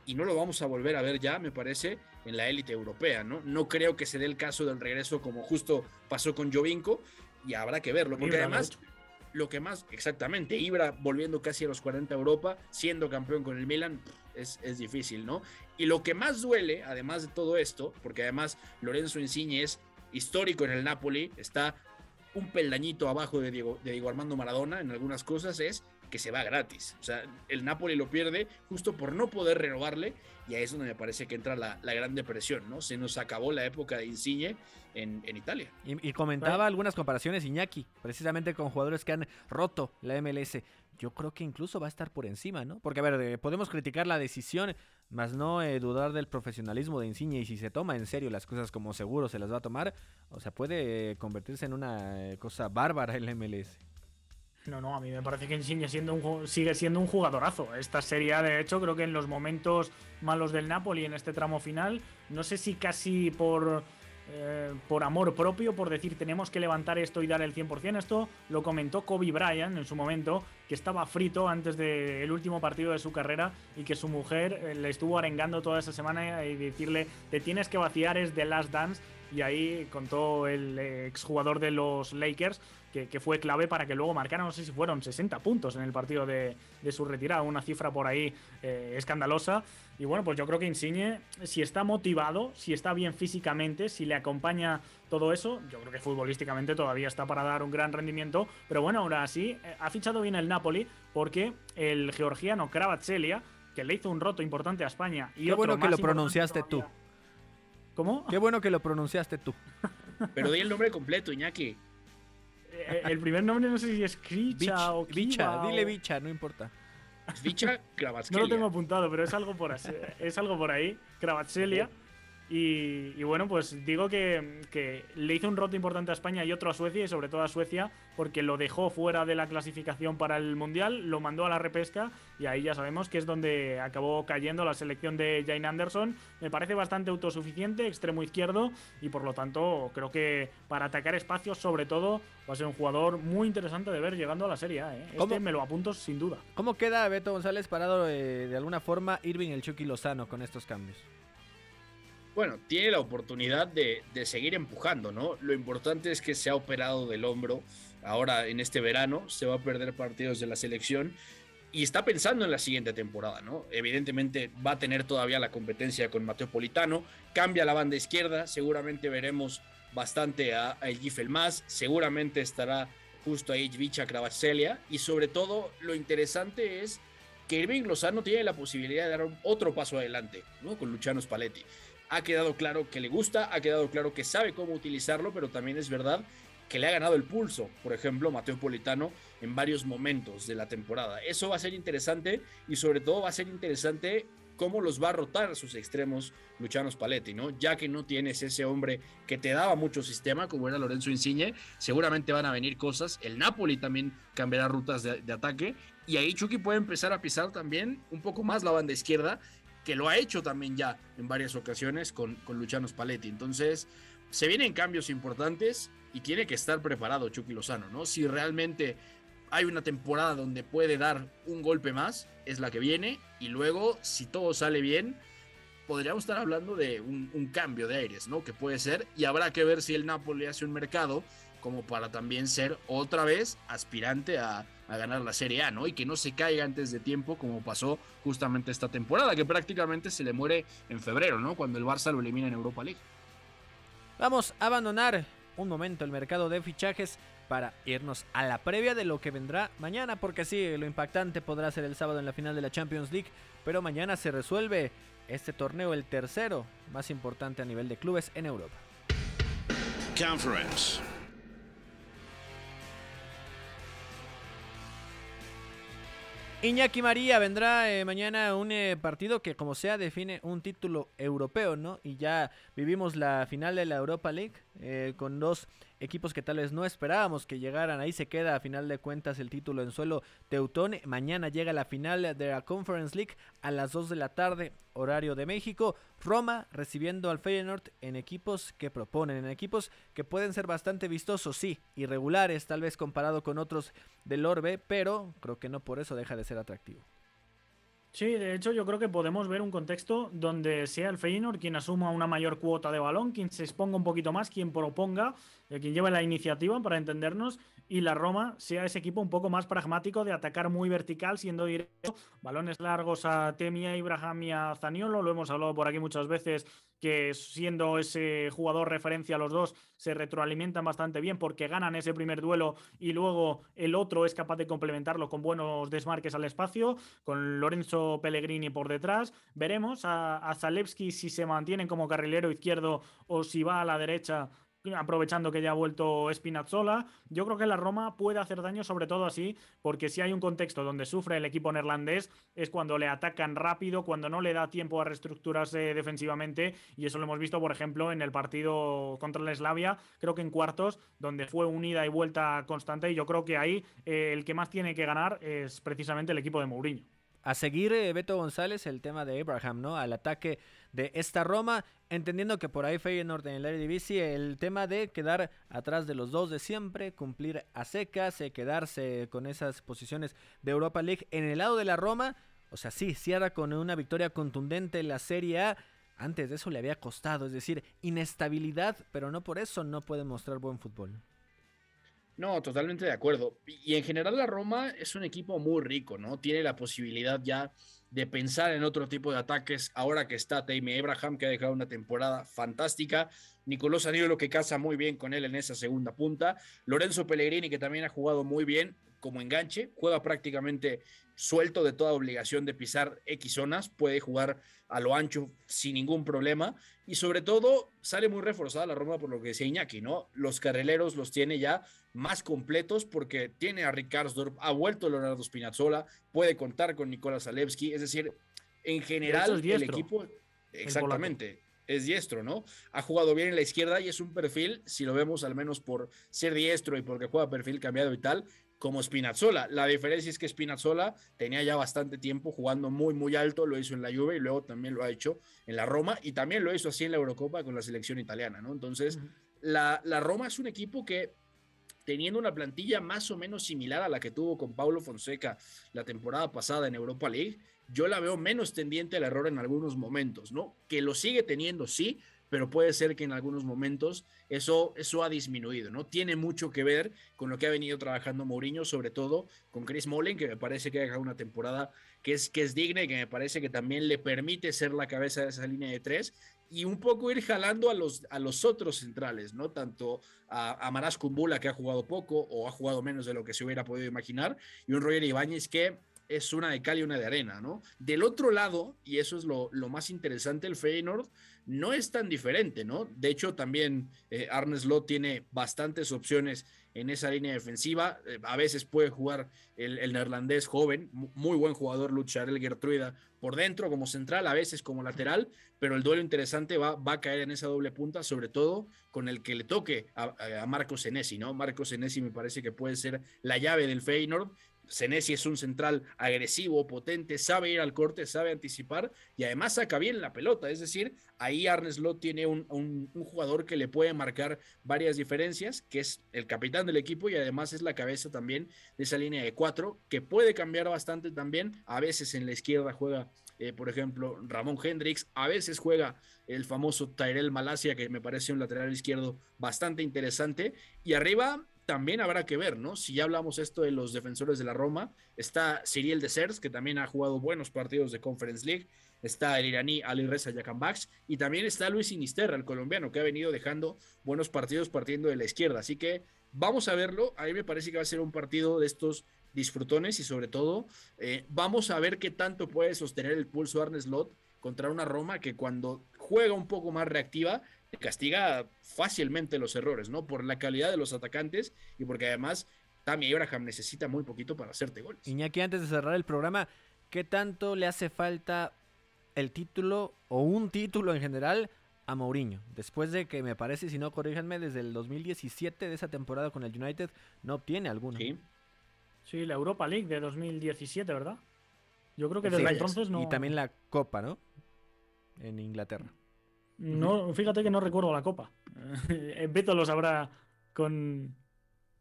y no lo vamos a volver a ver ya, me parece, en la élite europea, ¿no? No creo que se dé el caso del regreso como justo pasó con Jovinko y habrá que verlo, porque además lo que más, exactamente, Ibra volviendo casi a los 40 a Europa, siendo campeón con el Milan, es, es, difícil, ¿no? Y lo que más duele, además de todo esto, porque además Lorenzo Insigne es histórico en el Napoli, está un peldañito abajo de Diego, de Diego Armando Maradona en algunas cosas, es que se va gratis. O sea, el Napoli lo pierde justo por no poder renovarle y ahí es donde me parece que entra la, la gran depresión, ¿no? Se nos acabó la época de Insigne en, en Italia. Y, y comentaba algunas comparaciones Iñaki, precisamente con jugadores que han roto la MLS. Yo creo que incluso va a estar por encima, ¿no? Porque, a ver, eh, podemos criticar la decisión, más no eh, dudar del profesionalismo de Insigne y si se toma en serio las cosas como seguro se las va a tomar, o sea, puede eh, convertirse en una cosa bárbara en la MLS. No, no, a mí me parece que Insigne siendo un, sigue siendo un jugadorazo. Esta serie, de hecho, creo que en los momentos malos del Napoli, en este tramo final, no sé si casi por, eh, por amor propio, por decir tenemos que levantar esto y dar el 100%. Esto lo comentó Kobe Bryant en su momento, que estaba frito antes del último partido de su carrera y que su mujer eh, le estuvo arengando toda esa semana y decirle, te tienes que vaciar, es The Last Dance. Y ahí contó el exjugador de los Lakers que, que, fue clave para que luego marcara, no sé si fueron 60 puntos en el partido de, de su retirada, una cifra por ahí eh, escandalosa. Y bueno, pues yo creo que Insigne, si está motivado, si está bien físicamente, si le acompaña todo eso, yo creo que futbolísticamente todavía está para dar un gran rendimiento. Pero bueno, ahora sí, eh, ha fichado bien el Napoli porque el georgiano Kvaratskhelia, que le hizo un roto importante a España y Qué otro bueno que más lo pronunciaste tú. ¿Cómo? Qué bueno que lo pronunciaste tú. Pero di el nombre completo, Iñaki. Eh, el primer nombre no sé si es Kricha o Kiva Bicha, o- dile bicha, no importa. Vicha No Kravatskelia. lo tengo apuntado, pero es algo por, así- es algo por ahí. Kravatselia. Y, y bueno, pues digo que, que le hizo un roto importante a España y otro a Suecia, y sobre todo a Suecia, porque lo dejó fuera de la clasificación para el Mundial, lo mandó a la repesca, y ahí ya sabemos que es donde acabó cayendo la selección de Jane Anderson. Me parece bastante autosuficiente, extremo izquierdo, y por lo tanto creo que para atacar espacios, sobre todo, va a ser un jugador muy interesante de ver llegando a la Serie A. ¿eh? Este ¿Cómo? me lo apunto sin duda. ¿Cómo queda Beto González parado eh, de alguna forma Irving el Chucky Lozano con estos cambios? Bueno, tiene la oportunidad de, seguir empujando, ¿no? Lo importante es que se ha operado del hombro ahora en este verano, se va a perder partidos de la selección y está pensando en la siguiente temporada, ¿no? Evidentemente va a tener todavía la competencia con Mateo Politano, cambia la banda izquierda, seguramente veremos bastante a, a Gifel más, seguramente estará justo ahí Vicha Kravatskelia y sobre todo lo interesante es que Irving Lozano tiene la posibilidad de dar otro paso adelante, ¿no? Con Luciano Spalletti. Ha quedado claro que le gusta, ha quedado claro que sabe cómo utilizarlo, pero también es verdad que le ha ganado el pulso, por ejemplo, Mateo Politano en varios momentos de la temporada. Eso va a ser interesante y sobre todo va a ser interesante cómo los va a rotar sus extremos Luciano Spalletti, ¿no? Ya que no tienes ese hombre que te daba mucho sistema, como era Lorenzo Insigne, seguramente van a venir cosas. El Napoli también cambiará rutas de ataque y ahí Chucky puede empezar a pisar también un poco más la banda izquierda, que lo ha hecho también ya en varias ocasiones con, con Luciano Spalletti. Entonces, se vienen cambios importantes y tiene que estar preparado Chucky Lozano, ¿no? Si realmente hay una temporada donde puede dar un golpe más, es la que viene, y luego, si todo sale bien, podríamos estar hablando de un, un cambio de aires, ¿no? Que puede ser, y habrá que ver si el Napoli hace un mercado como para también ser otra vez aspirante a, a ganar la Serie A, ¿no? Y que no se caiga antes de tiempo como pasó justamente esta temporada, que prácticamente se le muere en febrero, ¿no? Cuando el Barça lo elimina en Europa League. Vamos a abandonar un momento el mercado de fichajes para irnos a la previa de lo que vendrá mañana, porque sí, lo impactante podrá ser el sábado en la final de la Champions League, pero mañana se resuelve este torneo, el tercero más importante a nivel de clubes en Europa. Conference. Iñaki María vendrá eh, mañana un eh, partido que como sea define un título europeo, ¿no? Y ya vivimos la final de la Europa League eh, con dos equipos que tal vez no esperábamos que llegaran. Ahí se queda a final de cuentas el título en suelo Teutón. Mañana llega la final de la Conference League a las 2 de la tarde, horario de México. Roma recibiendo al Feyenoord en equipos que proponen, en equipos que pueden ser bastante vistosos, sí, irregulares tal vez comparado con otros del Orbe, pero creo que no por eso deja de ser atractivo. Sí, de hecho yo creo que podemos ver un contexto donde sea el Feyenoord quien asuma una mayor cuota de balón, quien se exponga un poquito más, quien proponga, eh, quien lleve la iniciativa para entendernos y la Roma sea ese equipo un poco más pragmático de atacar muy vertical, siendo directo, balones largos a Temia, Ibrahim y a Zaniolo, lo hemos hablado por aquí muchas veces que siendo ese jugador referencia los dos, se retroalimentan bastante bien porque ganan ese primer duelo y luego el otro es capaz de complementarlo con buenos desmarques al espacio, con Lorenzo Pellegrini por detrás. Veremos a, Zalewski si se mantiene como carrilero izquierdo o si va a la derecha aprovechando que ya ha vuelto Spinazzola. Yo creo que la Roma puede hacer daño, sobre todo así, porque si hay un contexto donde sufre el equipo neerlandés, es cuando le atacan rápido, cuando no le da tiempo a reestructurarse defensivamente, y eso lo hemos visto, por ejemplo, en el partido contra la Eslavia, creo que en cuartos, donde fue unida y vuelta constante, y yo creo que ahí eh, el que más tiene que ganar es precisamente el equipo de Mourinho. A seguir, eh, Beto González, el tema de Abraham, ¿no? Al ataque de esta Roma, entendiendo que por ahí Feyenoord en el Eredivisie, el tema de quedar atrás de los dos de siempre, cumplir a secas, eh, quedarse con esas posiciones de Europa League. En el lado de la Roma, o sea, sí, cierra con una victoria contundente en la Serie A. Antes de eso le había costado, es decir, inestabilidad, pero no por eso no puede mostrar buen fútbol. No, totalmente de acuerdo. Y en general la Roma es un equipo muy rico, ¿no? Tiene la posibilidad ya de pensar en otro tipo de ataques ahora que está Tammy Abraham, que ha dejado una temporada fantástica. Nicolás lo que casa muy bien con él en esa segunda punta. Lorenzo Pellegrini, que también ha jugado muy bien como enganche, juega prácticamente suelto de toda obligación de pisar X zonas, puede jugar a lo ancho sin ningún problema y sobre todo sale muy reforzada la Roma por lo que decía Iñaki, ¿no? Los carrileros los tiene ya más completos porque tiene a Ricardo, ha vuelto Leonardo Spinazzola, puede contar con Nicolás Alevski, es decir, en general el equipo exactamente es diestro, ¿no? Ha jugado bien en la izquierda y es un perfil, si lo vemos al menos por ser diestro y porque juega perfil cambiado y tal, como Spinazzola. La diferencia es que Spinazzola tenía ya bastante tiempo jugando muy, muy alto, lo hizo en la Juve y luego también lo ha hecho en la Roma y también lo hizo así en la Eurocopa con la selección italiana, ¿no? Entonces, la, la Roma es un equipo que teniendo una plantilla más o menos similar a la que tuvo con Paulo Fonseca la temporada pasada en Europa League, yo la veo menos tendiente al error en algunos momentos, ¿no? Que lo sigue teniendo, sí, pero puede ser que en algunos momentos eso, eso ha disminuido, ¿no? Tiene mucho que ver con lo que ha venido trabajando Mourinho, sobre todo con Chris Mullen, que me parece que ha dejado una temporada que es, que es digna y que me parece que también le permite ser la cabeza de esa línea de tres y un poco ir jalando a los, a los otros centrales, ¿no? Tanto a, a Maras Kumbula, que ha jugado poco o ha jugado menos de lo que se hubiera podido imaginar, y un Roger Ibáñez que es una de cal y una de arena, ¿no? Del otro lado, y eso es lo, lo más interesante, el Feyenoord no es tan diferente, ¿no? De hecho, también eh, tiene bastantes opciones en esa línea defensiva. Eh, a veces puede jugar el, neerlandés joven, muy buen jugador, Lucharel Gertruida, por dentro como central, a veces como lateral, pero el duelo interesante va, va a caer en esa doble punta, sobre todo con el que le toque a, a Marcos Senesi, ¿no? Marcos Senesi me parece que puede ser la llave del Feyenoord Senesi es un central agresivo, potente, sabe ir al corte, sabe anticipar y además saca bien la pelota. Es decir, ahí Arnes Lott tiene un, jugador que le puede marcar varias diferencias, que es el capitán del equipo y además es la cabeza también de esa línea de cuatro, que puede cambiar bastante también. A veces en la izquierda juega, eh, por ejemplo, Ramón Hendrix, a veces juega el famoso Tyrell Malasia, que me parece un lateral izquierdo bastante interesante. Y arriba también habrá que ver, ¿no? Si ya hablamos esto de los defensores de la Roma, está Cyril Desers, que también ha jugado buenos partidos de Conference League, está el iraní Ali Reza Yakambax, y también está Luis Sinisterra, el colombiano, que ha venido dejando buenos partidos partiendo de la izquierda. Así que vamos a verlo. A mí me parece que va a ser un partido de estos disfrutones y sobre todo eh, vamos a ver qué tanto puede sostener el pulso Arne Slot contra una Roma que cuando juega un poco más reactiva castiga fácilmente los errores, ¿no? Por la calidad de los atacantes y porque además Tammy Abraham necesita muy poquito para hacerte goles. Iñaki, antes de cerrar el programa, ¿qué tanto le hace falta el título o un título en general a Mourinho. Después de que me parece, si no corríjanme, desde el 2017 de esa temporada con el United no obtiene alguno. Sí. Sí, la Europa League de 2017, ¿verdad? Yo creo que desde entonces no. Y también la Copa, ¿no? En Inglaterra. No, fíjate que no recuerdo la Copa. Beto lo sabrá con,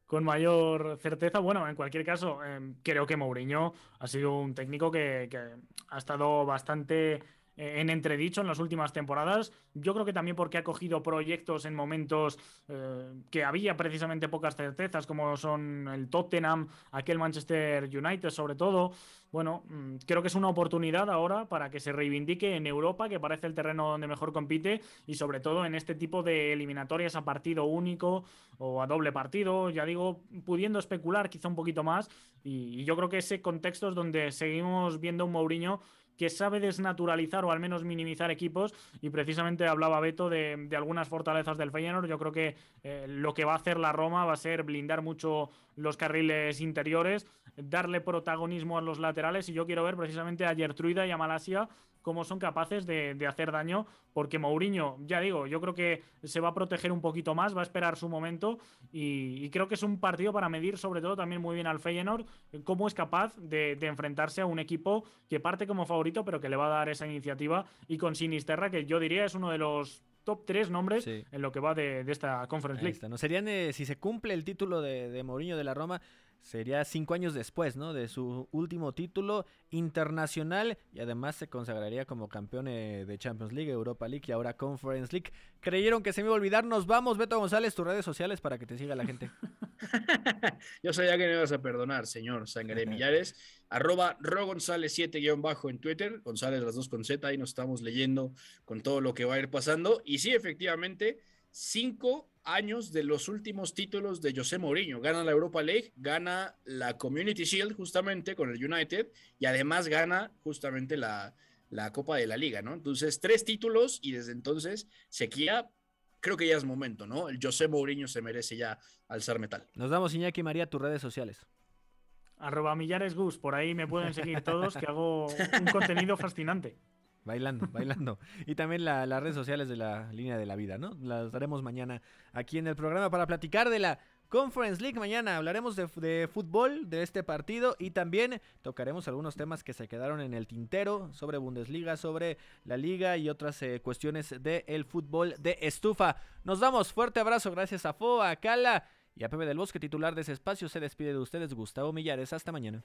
con mayor certeza. Bueno, en cualquier caso, em, creo que Mourinho ha sido un técnico que, que ha estado bastante eh, en entredicho en las últimas temporadas. Yo creo que también porque ha cogido proyectos en momentos eh, que había precisamente pocas certezas, como son el Tottenham, aquel Manchester United sobre todo. Bueno, mm, creo que es una oportunidad ahora para que se reivindique en Europa, que parece el terreno donde mejor compite, y sobre todo en este tipo de eliminatorias a partido único o a doble partido, ya digo, pudiendo especular quizá un poquito más. Y, y yo creo que ese contexto es donde seguimos viendo un Mourinho que sabe desnaturalizar o al menos minimizar equipos y precisamente hablaba Beto de, algunas fortalezas del Feyenoord. Yo creo que eh, lo que va a hacer la Roma va a ser blindar mucho los carriles interiores, darle protagonismo a los laterales y yo quiero ver precisamente a Gertruida y a Malasia cómo son capaces de, hacer daño, porque Mourinho, ya digo, yo creo que se va a proteger un poquito más, va a esperar su momento y, creo que es un partido para medir sobre todo también muy bien al Feyenoord cómo es capaz de, enfrentarse a un equipo que parte como favorito pero que le va a dar esa iniciativa y con Sinisterra que yo diría es uno de los top 3 nombres en lo que va de, esta Conference League. ¿no? Serían, eh, si se cumple el título de, de Mourinho de la Roma, sería cinco años después, ¿no? De su último título internacional y además se consagraría como campeón eh, de Champions League, Europa League y ahora Conference League. Creyeron que se me iba a olvidar, nos vamos, Beto González, tus redes sociales para que te siga la gente. Yo sabía que me ibas a perdonar, señor Sangre Millares. Arroba González 7 bajo en Twitter, González las dos con Z, ahí nos estamos leyendo con todo lo que va a ir pasando. Y sí, efectivamente, cinco años de los últimos títulos de José Mourinho. Gana la Europa League, gana la Community Shield justamente con el United y además gana justamente la, la Copa de la Liga, ¿no? Entonces, tres títulos y desde entonces sequía. Creo que ya es momento, ¿no? El José Mourinho se merece ya alzar metal. Nos damos, Iñaki María, tus redes sociales. Arroba Millares Gus, por ahí me pueden seguir todos, que hago un contenido fascinante. Bailando, bailando. Y también las redes sociales de la línea de la vida, ¿no? Las daremos mañana aquí en el programa para platicar de la Conference League. Mañana hablaremos de, fútbol, de este partido y también tocaremos algunos temas que se quedaron en el tintero sobre Bundesliga, sobre la liga y otras eh, cuestiones del fútbol de estufa. Nos damos fuerte abrazo, gracias a Fo, a Cala y a Pepe del Bosque, titular de ese espacio. Se despide de ustedes Gustavo Millares. Hasta mañana.